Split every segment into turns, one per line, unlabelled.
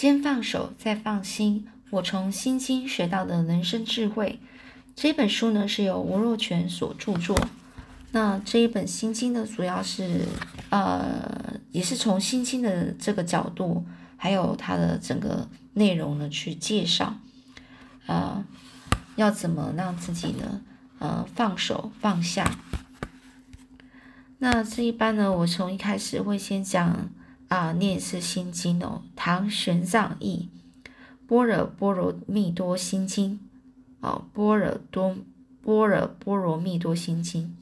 先放手，再放心。我从《心经》学到的人生智慧。这本书呢是由吴若权所著作。那这一本《心经》呢，主要是呃，也是从《心经》的这个角度，还有它的整个内容呢去介绍，呃，要怎么让自己呢，呃，放手放下。那这一般呢，我从一开始会先讲啊，念是《心经》哦，唐玄奘译，《般若波罗蜜多心经》。哦，般若多般若波罗蜜多心经，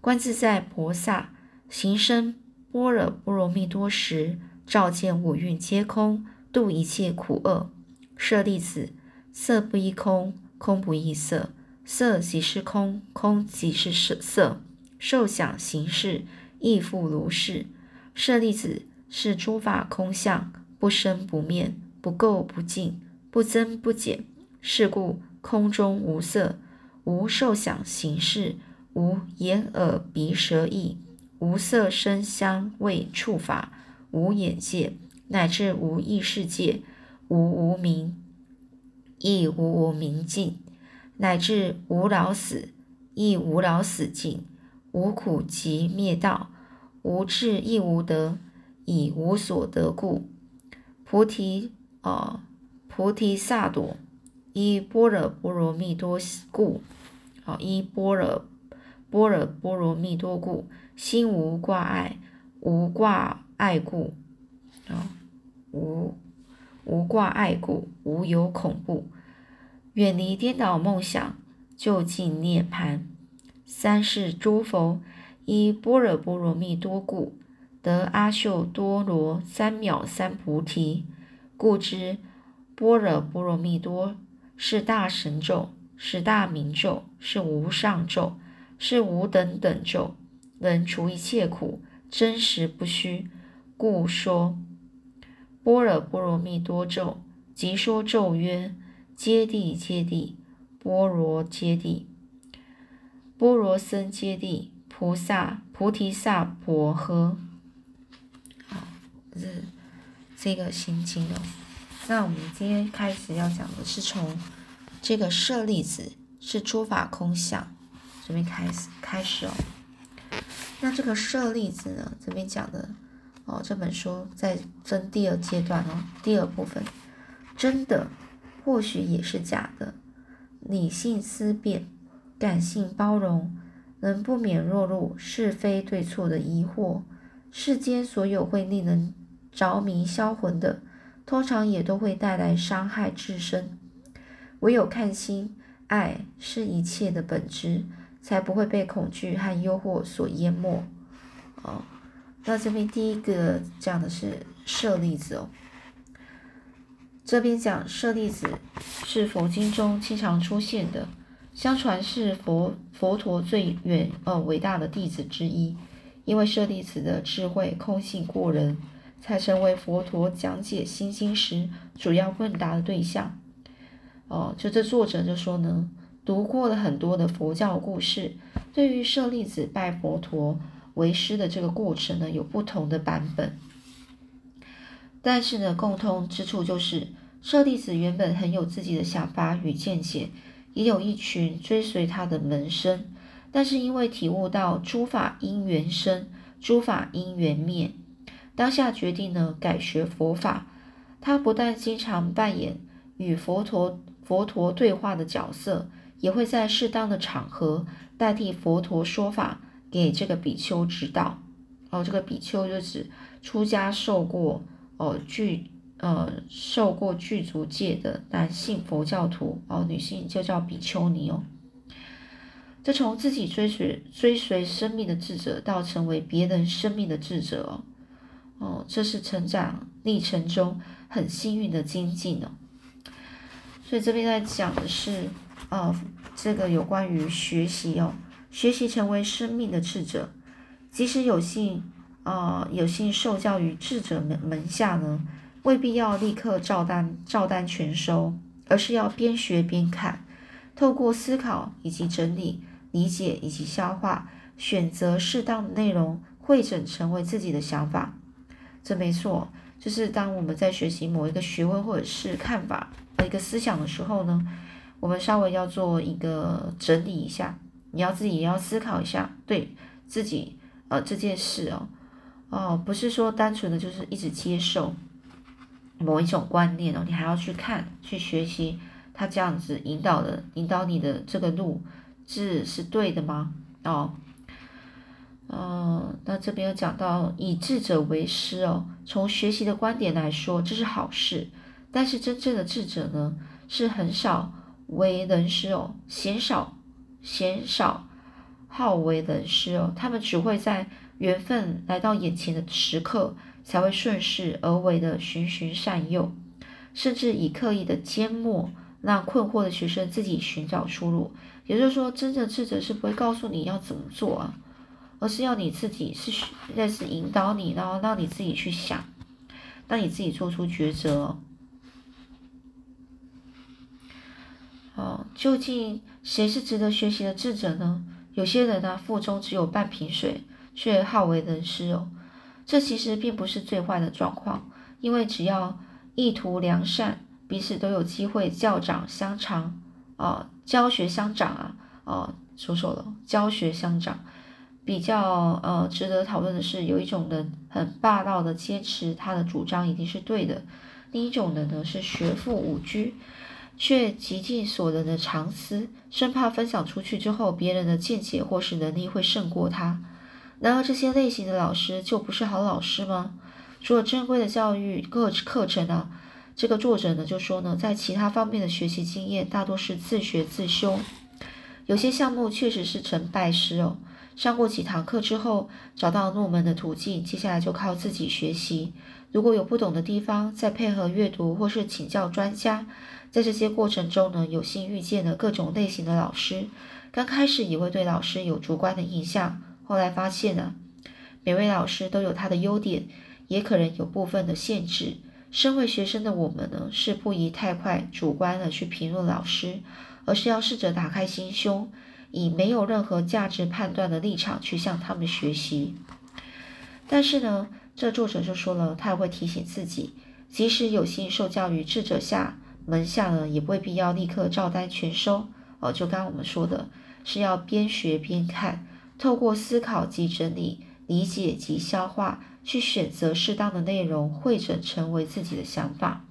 观自在菩萨行深般若波罗蜜多时，照见五蕴皆空，度一切苦厄。舍利子，色不异空，空不异色，色即是空，空即是色色，受想行识亦复如是。舍利子，是诸法空相，不生不灭，不垢不净，不增不减，是故。空中无色，无受想行识，无眼耳鼻舌意，无色声香味触法，无眼界，乃至无意识界，无无明，亦无无明尽，乃至无老死，亦无老死尽，无苦集灭道，无智亦无得，以无所得故，菩提啊，菩提萨埵。依般若波罗蜜多故，好依般若般若波罗蜜多故，心无挂碍，无挂碍故，啊无无挂碍故，无有恐怖，远离颠倒梦想，就近涅槃。三世诸佛依般若波罗蜜多故，得阿耨多罗三藐三菩提，故知般若波罗蜜多。是大神咒，是大明咒，是无上咒，是无等等咒，能除一切苦，真实不虚。故说般若波罗蜜多咒，即说咒曰：揭谛揭谛，波罗揭谛，波罗僧揭谛，菩萨菩提萨婆诃。是这个心经哦。那我们今天开始要讲的是从这个舍利子是诸法空相这边开始开始哦。那这个舍利子呢，这边讲的哦，这本书在分第二阶段哦，第二部分，真的或许也是假的，理性思辨，感性包容，能不免落入是非对错的疑惑。世间所有会令人着迷销魂的。通常也都会带来伤害自身，唯有看清爱是一切的本质，才不会被恐惧和诱惑所淹没。哦，那这边第一个讲的是舍利子哦，这边讲舍利子是佛经中经常出现的，相传是佛佛陀最远呃伟大的弟子之一，因为舍利子的智慧空性过人。才成为佛陀讲解心经时主要问答的对象。哦，就这作者就说呢，读过了很多的佛教故事，对于舍利子拜佛陀为师的这个过程呢，有不同的版本。但是呢，共通之处就是舍利子原本很有自己的想法与见解，也有一群追随他的门生。但是因为体悟到诸法因缘生，诸法因缘灭。当下决定呢，改学佛法。他不但经常扮演与佛陀佛陀对话的角色，也会在适当的场合代替佛陀说法，给这个比丘指导。哦，这个比丘就指出家受过哦具呃受过具足戒的男性佛教徒哦，女性就叫比丘尼哦。这从自己追随追随生命的智者，到成为别人生命的智者哦。哦，这是成长历程中很幸运的精进哦。所以这边在讲的是，呃，这个有关于学习哦，学习成为生命的智者，即使有幸，啊，有幸受教于智者门门下呢，未必要立刻照单照单全收，而是要边学边看，透过思考以及整理、理解以及消化，选择适当的内容，汇整成为自己的想法。这没错，就是当我们在学习某一个学问或者是看法的一个思想的时候呢，我们稍微要做一个整理一下，你要自己也要思考一下，对自己呃这件事哦，哦不是说单纯的就是一直接受某一种观念哦，你还要去看去学习他这样子引导的引导你的这个路是是对的吗？哦。嗯，那这边有讲到以智者为师哦。从学习的观点来说，这是好事。但是真正的智者呢，是很少为人师哦，鲜少鲜少好为人师哦。他们只会在缘分来到眼前的时刻，才会顺势而为的循循善诱，甚至以刻意的缄默，让困惑的学生自己寻找出路。也就是说，真正智者是不会告诉你要怎么做啊。而是要你自己是认识引导你，然后让你自己去想，让你自己做出抉择。哦，究竟谁是值得学习的智者呢？有些人呢，腹中只有半瓶水，却好为人师哦。这其实并不是最坏的状况，因为只要意图良善，彼此都有机会教长相长，哦，教学相长啊，哦，说错了，教学相长。比较呃值得讨论的是，有一种人很霸道的坚持他的主张一定是对的，另一种人呢是学富五车，却极尽所能的藏私，生怕分享出去之后别人的见解或是能力会胜过他。然而这些类型的老师就不是好老师吗？除了正规的教育课课程啊，这个作者呢就说呢，在其他方面的学习经验大多是自学自修，有些项目确实是成拜师哦。上过几堂课之后，找到入门的途径，接下来就靠自己学习。如果有不懂的地方，再配合阅读或是请教专家。在这些过程中呢，有幸遇见了各种类型的老师。刚开始也会对老师有主观的印象，后来发现呢，每位老师都有他的优点，也可能有部分的限制。身为学生的我们呢，是不宜太快主观的去评论老师，而是要试着打开心胸。以没有任何价值判断的立场去向他们学习，但是呢，这作者就说了，他也会提醒自己，即使有幸受教于智者下门下呢，也未必要立刻照单全收。哦，就刚刚我们说的，是要边学边看，透过思考及整理、理解及消化，去选择适当的内容，汇整成为自己的想法。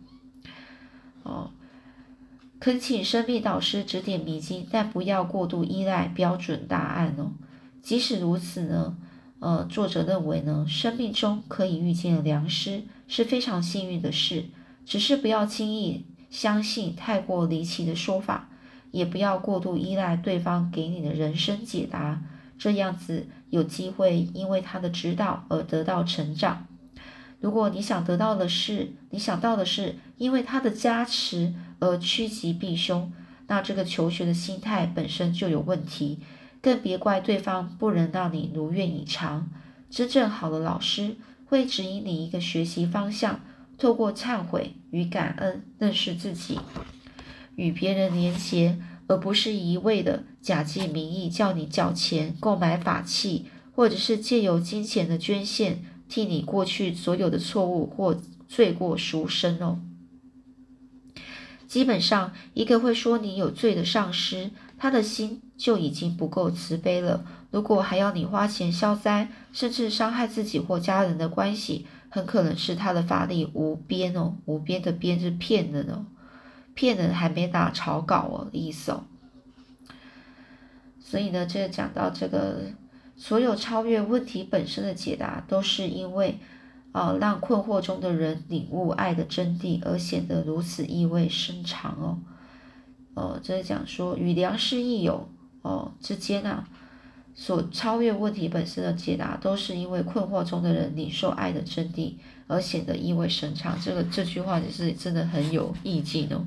哦。恳请生命导师指点迷津，但不要过度依赖标准答案哦。即使如此呢，呃，作者认为呢，生命中可以遇见良师是非常幸运的事，只是不要轻易相信太过离奇的说法，也不要过度依赖对方给你的人生解答，这样子有机会因为他的指导而得到成长。如果你想得到的是，你想到的是因为他的加持。而趋吉避凶，那这个求学的心态本身就有问题，更别怪对方不能让你如愿以偿。真正好的老师会指引你一个学习方向，透过忏悔与感恩认识自己，与别人连结，而不是一味的假借名义叫你缴钱购买法器，或者是借由金钱的捐献替你过去所有的错误或罪过赎身哦。基本上，一个会说你有罪的上师，他的心就已经不够慈悲了。如果还要你花钱消灾，甚至伤害自己或家人的关系，很可能是他的法力无边哦。无边的边是骗人哦，骗人还没打草稿哦的意思哦。所以呢，这讲到这个，所有超越问题本身的解答，都是因为。啊，让困惑中的人领悟爱的真谛，而显得如此意味深长哦。哦，这是讲说与良师益友哦之间啊，所超越问题本身的解答，都是因为困惑中的人领受爱的真谛，而显得意味深长。这个这句话也是真的很有意境哦。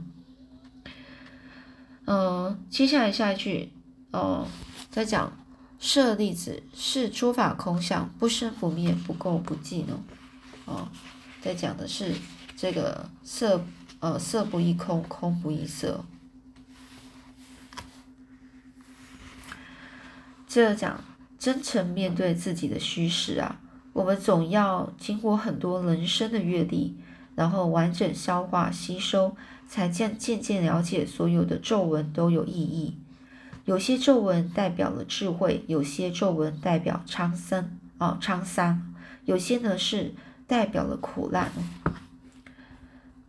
嗯，接下来下一句哦，在讲舍利子是诸法空相，不生不灭，不垢不净哦。哦，在讲的是这个色，呃，色不异空，空不异色。这讲真诚面对自己的虚实啊，我们总要经过很多人生的阅历，然后完整消化吸收，才渐渐渐了解所有的皱纹都有意义。有些皱纹代表了智慧，有些皱纹代表沧桑啊沧桑，有些呢是代表了苦难。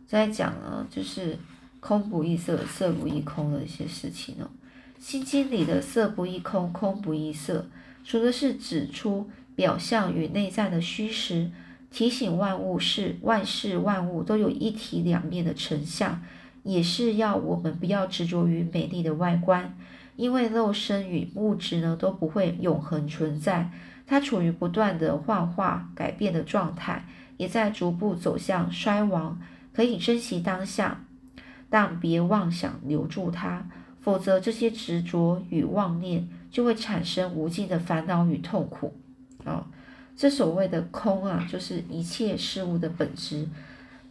在讲呢，就是空不异色，色不异空的一些事情哦。心经里的色不异空，空不异色，说的是指出。表象与内在的虚实，提醒万物是万事万物都有一体两面的成像，也是要我们不要执着于美丽的外观，因为肉身与物质呢都不会永恒存在，它处于不断的幻化改变的状态，也在逐步走向衰亡。可以珍惜当下，但别妄想留住它，否则这些执着与妄念就会产生无尽的烦恼与痛苦。哦，这所谓的空啊，就是一切事物的本质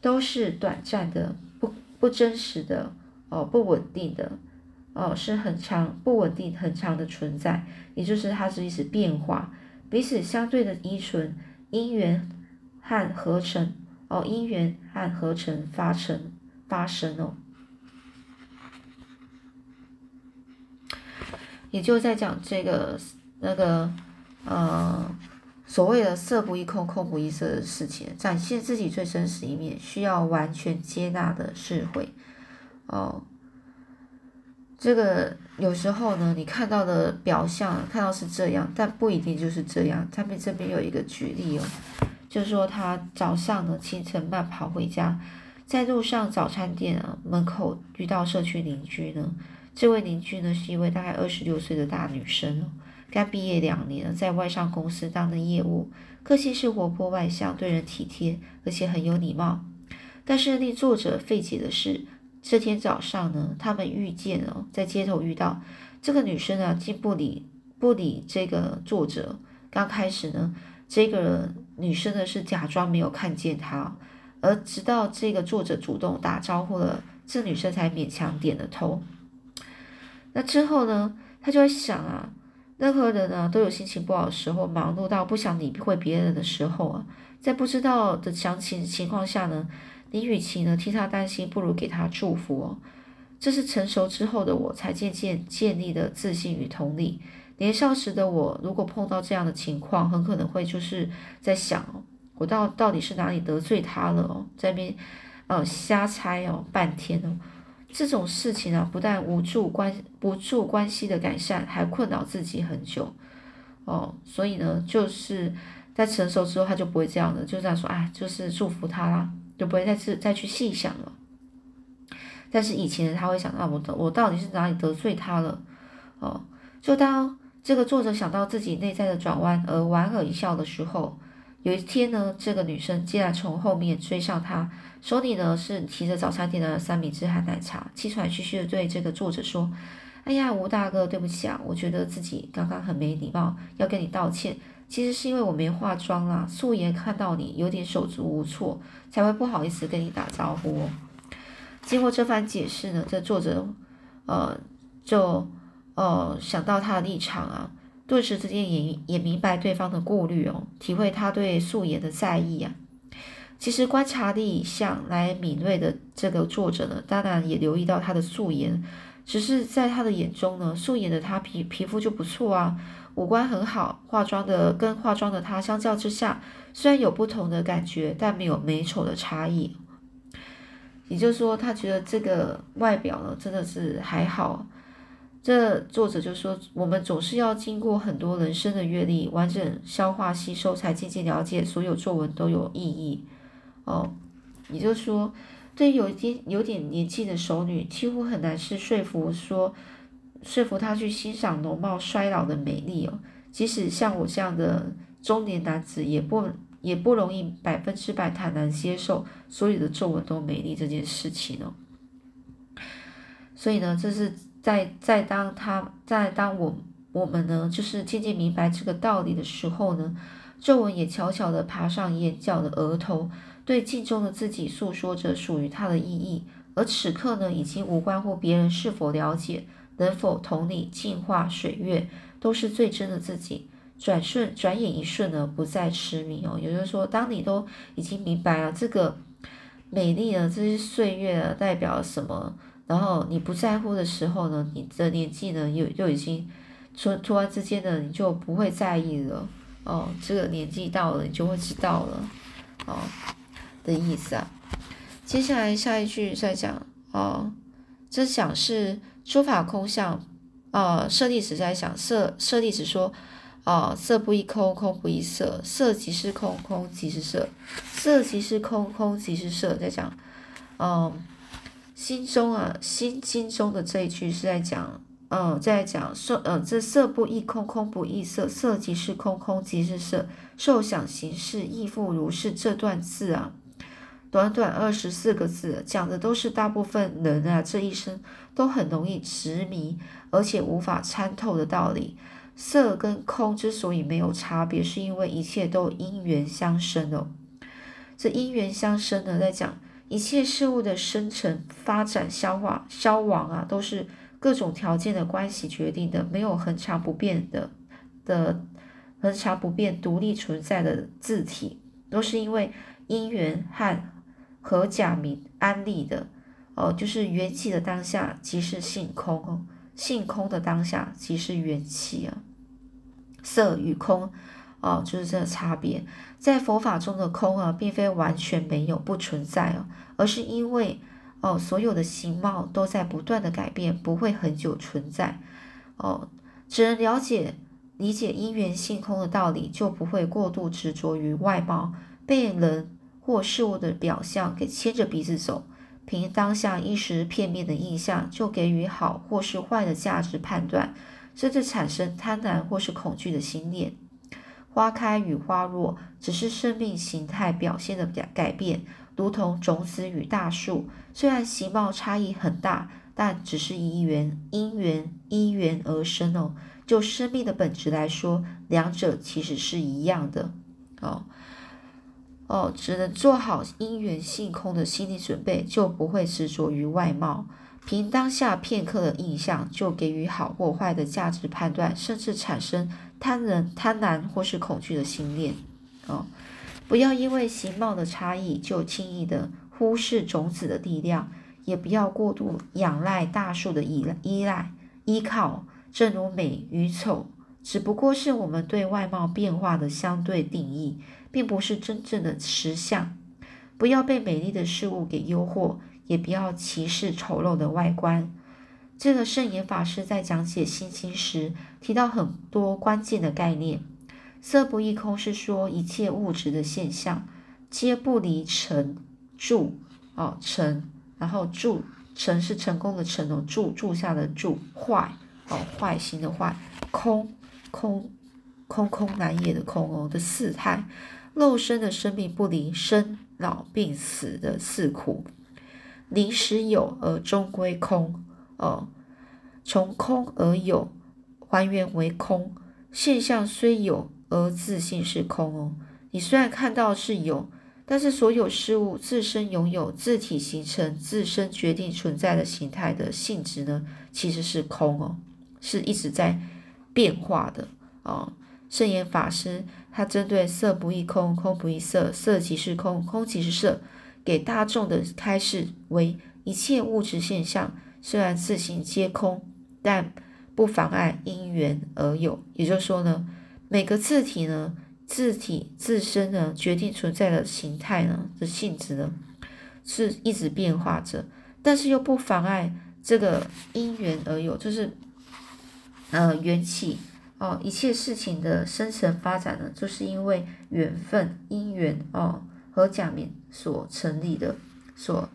都是短暂的、不不真实的、哦不稳定的、哦是很长不稳定、很长的存在，也就是它是一直变化，彼此相对的依存，因缘和合成哦，因缘和合成发成发生哦，也就在讲这个那个。呃，所谓的色不异空，空不异色的事情，展现自己最真实一面，需要完全接纳的智慧。哦，这个有时候呢，你看到的表象看到是这样，但不一定就是这样。他们这边有一个举例哦，就是说他早上呢清晨慢跑回家，在路上早餐店啊门口遇到社区邻居呢，这位邻居呢是一位大概二十六岁的大女生哦。刚毕业两年，在外商公司当的业务，个性是活泼外向，对人体贴，而且很有礼貌。但是令作者费解的是，这天早上呢，他们遇见了，在街头遇到这个女生啊，竟不理不理这个作者。刚开始呢，这个女生呢是假装没有看见他，而直到这个作者主动打招呼了，这女生才勉强点了头。那之后呢，他就在想啊。任何人呢都有心情不好的时候，忙碌到不想理会别人的时候啊，在不知道的详情情况下呢，你与其呢替他担心，不如给他祝福哦。这是成熟之后的我才渐渐建立的自信与同理。年少时的我，如果碰到这样的情况，很可能会就是在想，我到到底是哪里得罪他了哦，在边呃瞎猜哦半天哦。这种事情啊，不但无助关不助关系的改善，还困扰自己很久，哦，所以呢，就是在成熟之后，他就不会这样的，就这样说，哎，就是祝福他啦，就不会再次再去细想了。但是以前他会想到，我我到底是哪里得罪他了？哦，就当这个作者想到自己内在的转弯而莞尔一笑的时候。有一天呢，这个女生竟然从后面追上他，手里呢是提着早餐店的三明治和奶茶，气喘吁吁的对这个作者说：“哎呀，吴大哥，对不起啊，我觉得自己刚刚很没礼貌，要跟你道歉。其实是因为我没化妆啦，素颜看到你有点手足无措，才会不好意思跟你打招呼。”经过这番解释呢，这作者呃就呃想到他的立场啊。顿时之间也也明白对方的顾虑哦，体会他对素颜的在意啊。其实观察力向来敏锐的这个作者呢，当然也留意到他的素颜，只是在他的眼中呢，素颜的他皮皮肤就不错啊，五官很好，化妆的跟化妆的他相较之下，虽然有不同的感觉，但没有美丑的差异。也就是说，他觉得这个外表呢，真的是还好。这作者就说，我们总是要经过很多人生的阅历，完整消化吸收，才渐渐了解所有作文都有意义。哦，也就是说，对于有一点有点年纪的熟女，几乎很难是说服说说服她去欣赏容貌衰老的美丽哦。即使像我这样的中年男子，也不也不容易百分之百坦然接受所有的皱纹都美丽这件事情哦。所以呢，这是。在在当他在当我我们呢，就是渐渐明白这个道理的时候呢，皱纹也悄悄地爬上眼角的额头，对镜中的自己诉说着属于他的意义。而此刻呢，已经无关乎别人是否了解，能否同理净化水月，都是最真的自己。转瞬转眼一瞬呢，不再痴迷哦。也就是说，当你都已经明白了这个美丽的这些岁月代表什么，然后你不在乎的时候呢，你的年纪呢又又已经突突然之间呢，你就不会在意了哦。这个年纪到了，你就会知道了哦的意思啊。接下来下一句再讲哦，这讲是诸法空相。呃，舍利子在想色，舍利子说，啊，色不异空，空不异色，色即是空，空即是色，色即是空，空即是色。在讲，嗯，心中啊，心经中的这一句是在讲，嗯，在讲色，呃，这色不异空，空不异色，色即是空，空即是色，受想行识亦复如是。这段字啊。短短二十四个字，讲的都是大部分人啊这一生都很容易执迷，而且无法参透的道理。色跟空之所以没有差别，是因为一切都因缘相生哦。这因缘相生呢，在讲一切事物的生成、发展、消化、消亡啊，都是各种条件的关系决定的，没有恒常不变的的恒常不变独立存在的字体，都是因为因缘和。和假名安利的，哦，就是缘起的当下即是性空哦，性空的当下即是缘起啊。色与空，哦，就是这个差别。在佛法中的空啊，并非完全没有不存在哦，而是因为哦，所有的形貌都在不断的改变，不会很久存在哦。只能了解理解因缘性空的道理，就不会过度执着于外貌被人。或事物的表象给牵着鼻子走，凭当下一时片面的印象就给予好或是坏的价值判断，甚至产生贪婪或是恐惧的心念。花开与花落只是生命形态表现的改改变，如同种子与大树，虽然形貌差异很大，但只是因缘因缘因缘而生哦。就生命的本质来说，两者其实是一样的哦。哦，只能做好因缘性空的心理准备，就不会执着于外貌，凭当下片刻的印象就给予好或坏的价值判断，甚至产生贪人贪婪或是恐惧的心念。哦，不要因为形貌的差异就轻易的忽视种子的力量，也不要过度仰赖大树的依依赖依靠。正如美与丑，只不过是我们对外貌变化的相对定义。并不是真正的实相，不要被美丽的事物给诱惑，也不要歧视丑陋的外观。这个圣严法师在讲解心经时提到很多关键的概念。色不异空是说一切物质的现象皆不离成住哦成，然后住成是成功的成哦住住下的住坏哦坏心的坏空空空空难言的空哦的四态。肉身的生命不离生老病死的四苦，临时有而终归空哦。从空而有，还原为空。现象虽有，而自信是空哦。你虽然看到是有，但是所有事物自身拥有自体形成、自身决定存在的形态的性质呢，其实是空哦，是一直在变化的啊。圣严法师，他针对色不异空，空不异色，色即是空，空即是色，给大众的开示为：一切物质现象虽然自行皆空，但不妨碍因缘而有。也就是说呢，每个字体呢，字体自身呢，决定存在的形态呢的性质呢，是一直变化着，但是又不妨碍这个因缘而有，就是呃缘起。哦，一切事情的生成发展呢，就是因为缘分、因缘哦和假名所成立的，所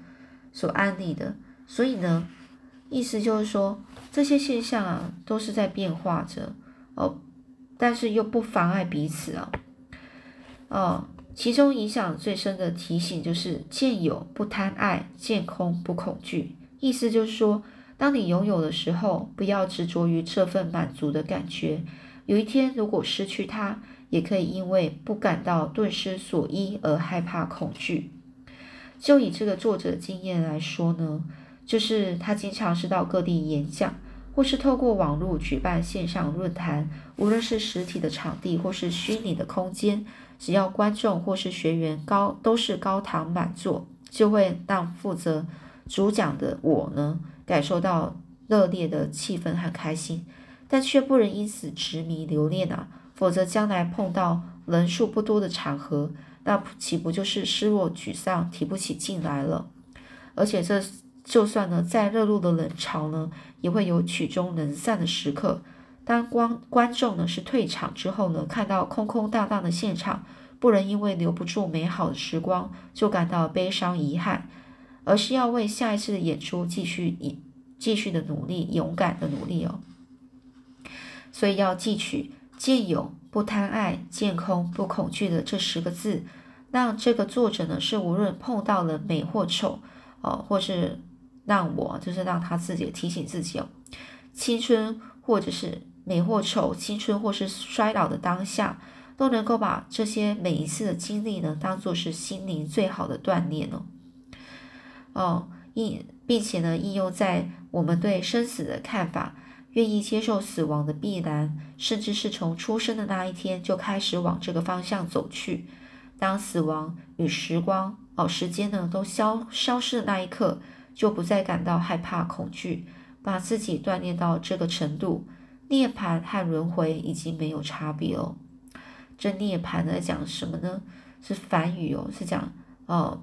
所安立的。所以呢，意思就是说，这些现象啊，都是在变化着哦，但是又不妨碍彼此啊。哦，其中影响最深的提醒就是：见有不贪爱，见空不恐惧。意思就是说。当你拥有的时候，不要执着于这份满足的感觉。有一天如果失去它，也可以因为不感到顿失所依而害怕恐惧。就以这个作者经验来说呢，就是他经常是到各地演讲，或或是透过网络举办线上论坛，无论是实体的场地或是虚拟的空间，只要观众或是学员高都是高堂满座，就会让负责主讲的我呢感受到热烈的气氛和开心，但却不能因此执迷留恋啊，否则将来碰到人数不多的场合，那岂不就是失落沮丧，提不起劲来了？而且这。就算呢，再热络的冷潮呢，也会有曲终人散的时刻。当观观众呢是退场之后呢，看到空空荡荡的现场，不能因为留不住美好的时光就感到悲伤遗憾，而是要为下一次的演出继续继续的努力，勇敢的努力哦。所以要记取“见有不贪爱，见空不恐惧”的这十个字，让这个作者呢是无论碰到了美或丑哦，或是。让我就是让他自己提醒自己哦，青春或者是美或丑，青春或是衰老的当下，都能够把这些每一次的经历呢，当做是心灵最好的锻炼哦。哦，应并且呢，应用在我们对生死的看法，愿意接受死亡的必然，甚至是从出生的那一天就开始往这个方向走去。当死亡与时光哦，时间呢都消消失的那一刻。就不再感到害怕、恐惧，把自己锻炼到这个程度，涅槃和轮回已经没有差别哦。这涅槃呢讲什么呢？是梵语哦，是讲哦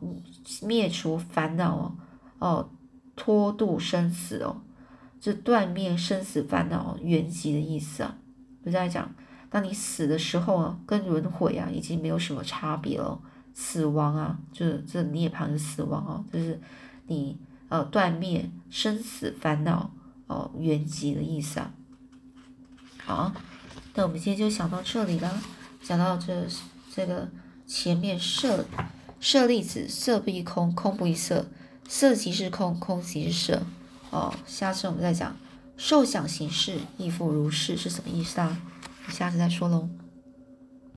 灭除烦恼哦，哦脱度生死哦，这断灭生死烦恼原籍的意思啊。就在讲，当你死的时候啊，跟轮回啊已经没有什么差别了。死亡啊，就是这涅槃的死亡哦，就是你。呃，断灭生死烦恼哦，原籍的意思啊。好，那我们今天就想到这里了，讲到这这个前面设色粒子，色不异空，空不异色，色即是空，空即是色。哦，下次我们再讲受想行识亦复如是，是什么意思啊？下次再说喽。